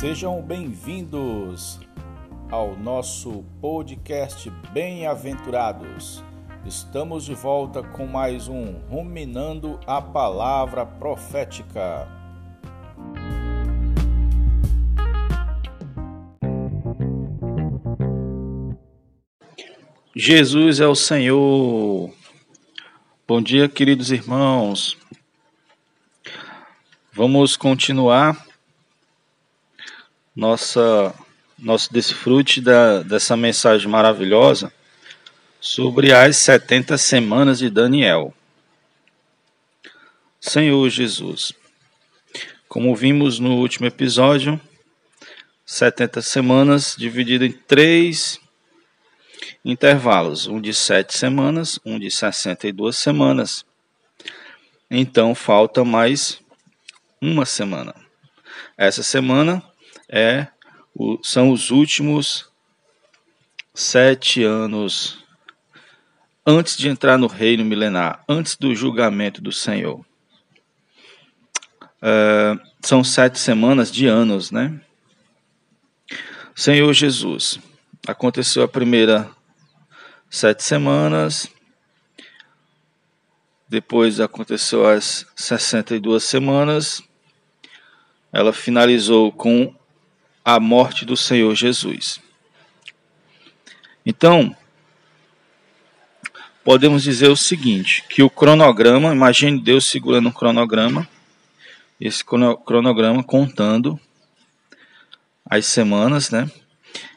Sejam bem-vindos ao nosso podcast Bem-aventurados. Estamos de volta com mais um Ruminando a Palavra Profética. Jesus é o Senhor. Bom dia, queridos irmãos. Vamos continuar nossa nosso desfrute da, dessa mensagem maravilhosa sobre as 70 semanas de Daniel. Senhor Jesus, como vimos no último episódio, 70 semanas dividido em três intervalos, um de sete semanas, um de 62 semanas. Então falta mais uma semana. Essa semana é o, são os últimos sete anos antes de entrar no reino milenar, antes do julgamento do Senhor. Uh, são sete semanas de anos, né? Senhor Jesus, aconteceu a primeira sete semanas, depois aconteceu as 62 semanas, ela finalizou com a morte do Senhor Jesus. Então, podemos dizer o seguinte, que o cronograma, imagine Deus segurando um cronograma, esse cronograma contando as semanas, né?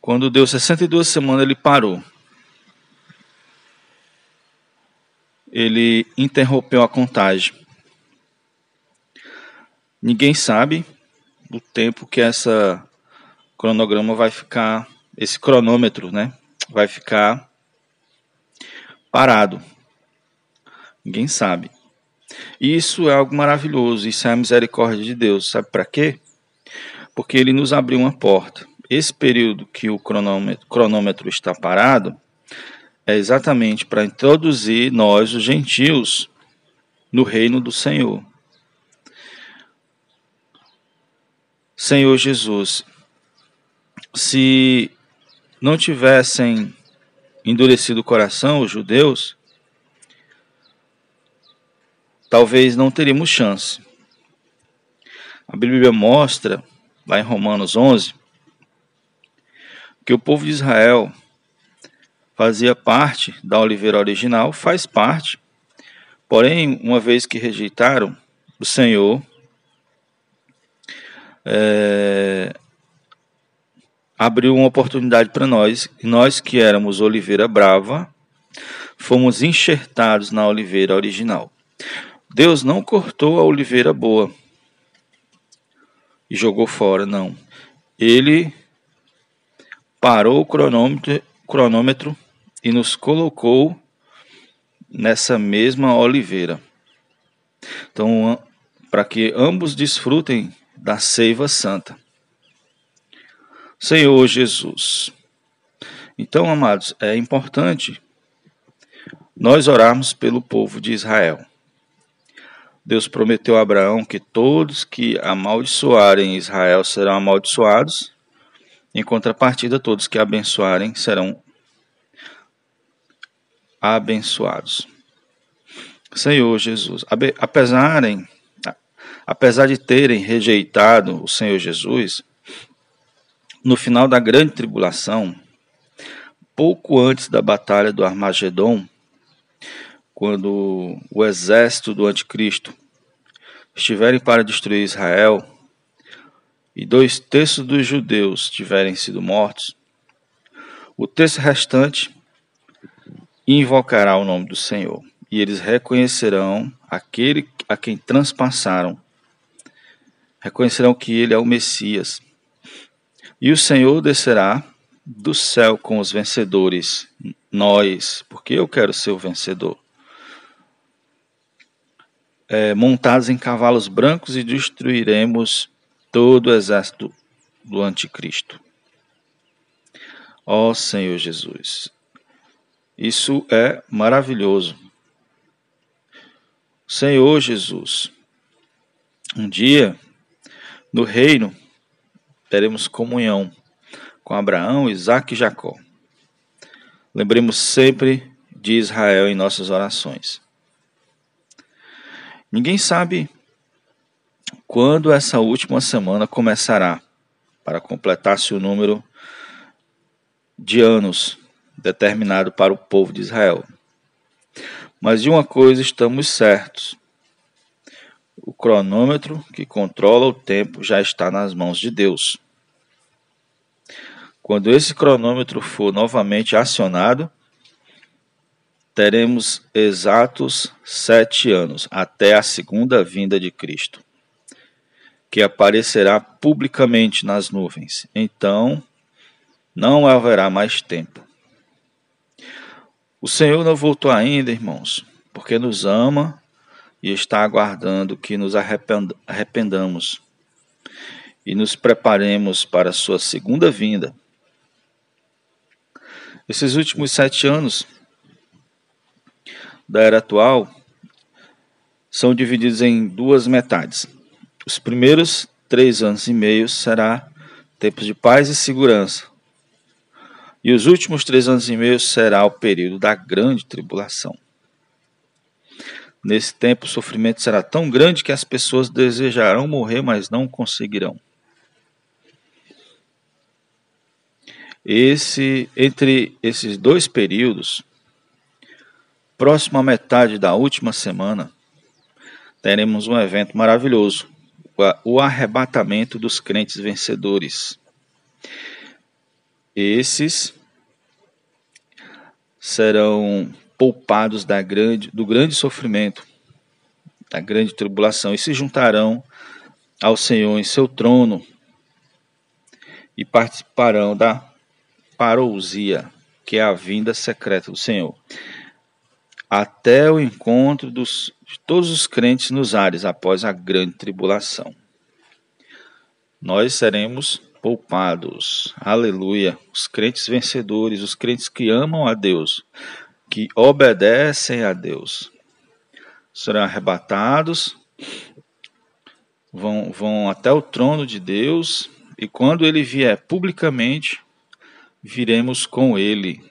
Quando deu 62 semanas, ele parou. Ele interrompeu a contagem. Ninguém sabe o tempo que essa cronograma vai ficar, esse cronômetro, né, vai ficar parado. Ninguém sabe. Isso é algo maravilhoso, isso é a misericórdia de Deus. Sabe para quê? Porque ele nos abriu uma porta. Esse período que o cronômetro, cronômetro está parado é exatamente para introduzir nós, os gentios, no reino do Senhor. Senhor Jesus, se não tivessem endurecido o coração, os judeus, talvez não teríamos chance. A Bíblia mostra, lá em Romanos 11, que o povo de Israel fazia parte da oliveira original, faz parte, porém, uma vez que rejeitaram o Senhor, é, abriu uma oportunidade para nós, nós que éramos oliveira brava, fomos enxertados na oliveira original. Deus não cortou a oliveira boa e jogou fora, não. Ele parou o cronômetro, cronômetro e nos colocou nessa mesma oliveira. Então, para que ambos desfrutem da seiva santa. Senhor Jesus. Então, amados, é importante nós orarmos pelo povo de Israel. Deus prometeu a Abraão que todos que amaldiçoarem Israel serão amaldiçoados, em contrapartida, todos que abençoarem serão abençoados. Senhor Jesus, apesar, apesar de terem rejeitado o Senhor Jesus, no final da grande tribulação, pouco antes da batalha do Armagedon, quando o exército do anticristo estiverem para destruir Israel e dois terços dos judeus tiverem sido mortos, o terço restante invocará o nome do Senhor e eles reconhecerão aquele a quem transpassaram, reconhecerão que ele é o Messias e o Senhor descerá do céu com os vencedores, nós, porque eu quero ser o vencedor. É, montados em cavalos brancos e destruiremos todo o exército do anticristo. Ó Senhor Jesus, isso é maravilhoso. Senhor Jesus, um dia no reino teremos comunhão com Abraão, Isaac e Jacó. Lembremos sempre de Israel em nossas orações. Ninguém sabe quando essa última semana começará, para completar-se o número de anos determinado para o povo de Israel. Mas de uma coisa estamos certos: o cronômetro que controla o tempo já está nas mãos de Deus. Quando esse cronômetro for novamente acionado, teremos exatos sete anos até a segunda vinda de Cristo, que aparecerá publicamente nas nuvens. Então, não haverá mais tempo. O Senhor não voltou ainda, irmãos, porque nos ama e está aguardando que nos arrependamos e nos preparemos para a sua segunda vinda. Esses últimos sete anos da era atual são divididos em duas metades. Os primeiros três anos e meio será tempos de paz e segurança. E os últimos três anos e meio será o período da grande tribulação. Nesse tempo, o sofrimento será tão grande que as pessoas desejarão morrer, mas não conseguirão. Esse, entre esses dois períodos, próximo à metade da última semana, teremos um evento maravilhoso: o arrebatamento dos crentes vencedores. Esses serão poupados da grande, do grande sofrimento, da grande tribulação, e se juntarão ao Senhor em seu trono e participarão da parousia, que é a vinda secreta do Senhor até o encontro dos, de todos os crentes nos ares após a grande tribulação. Nós seremos poupados. Aleluia. Os crentes vencedores, os crentes que amam a Deus, que obedecem a Deus, serão arrebatados, vão, vão até o trono de Deus, e quando ele vier publicamente, viremos com ele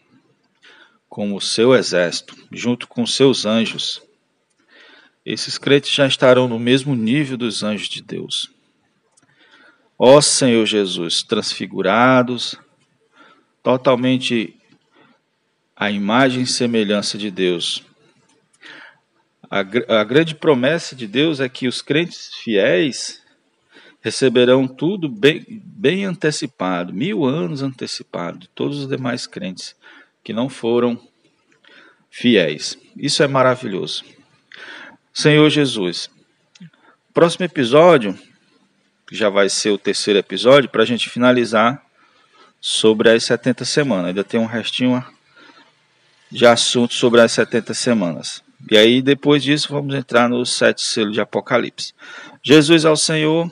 como seu exército, junto com seus anjos. Esses crentes já estarão no mesmo nível dos anjos de Deus. Ó Senhor Jesus, transfigurados, totalmente a imagem e semelhança de Deus. A, a grande promessa de Deus é que os crentes fiéis receberão tudo bem, bem antecipado, mil anos antecipado, de todos os demais crentes que não foram fiéis. Isso é maravilhoso. Senhor Jesus, próximo episódio, que já vai ser o terceiro episódio, para a gente finalizar sobre as 70 semanas. Ainda tem um restinho de assunto sobre as 70 semanas. E aí, depois disso, vamos entrar no sete selos de Apocalipse. Jesus ao Senhor.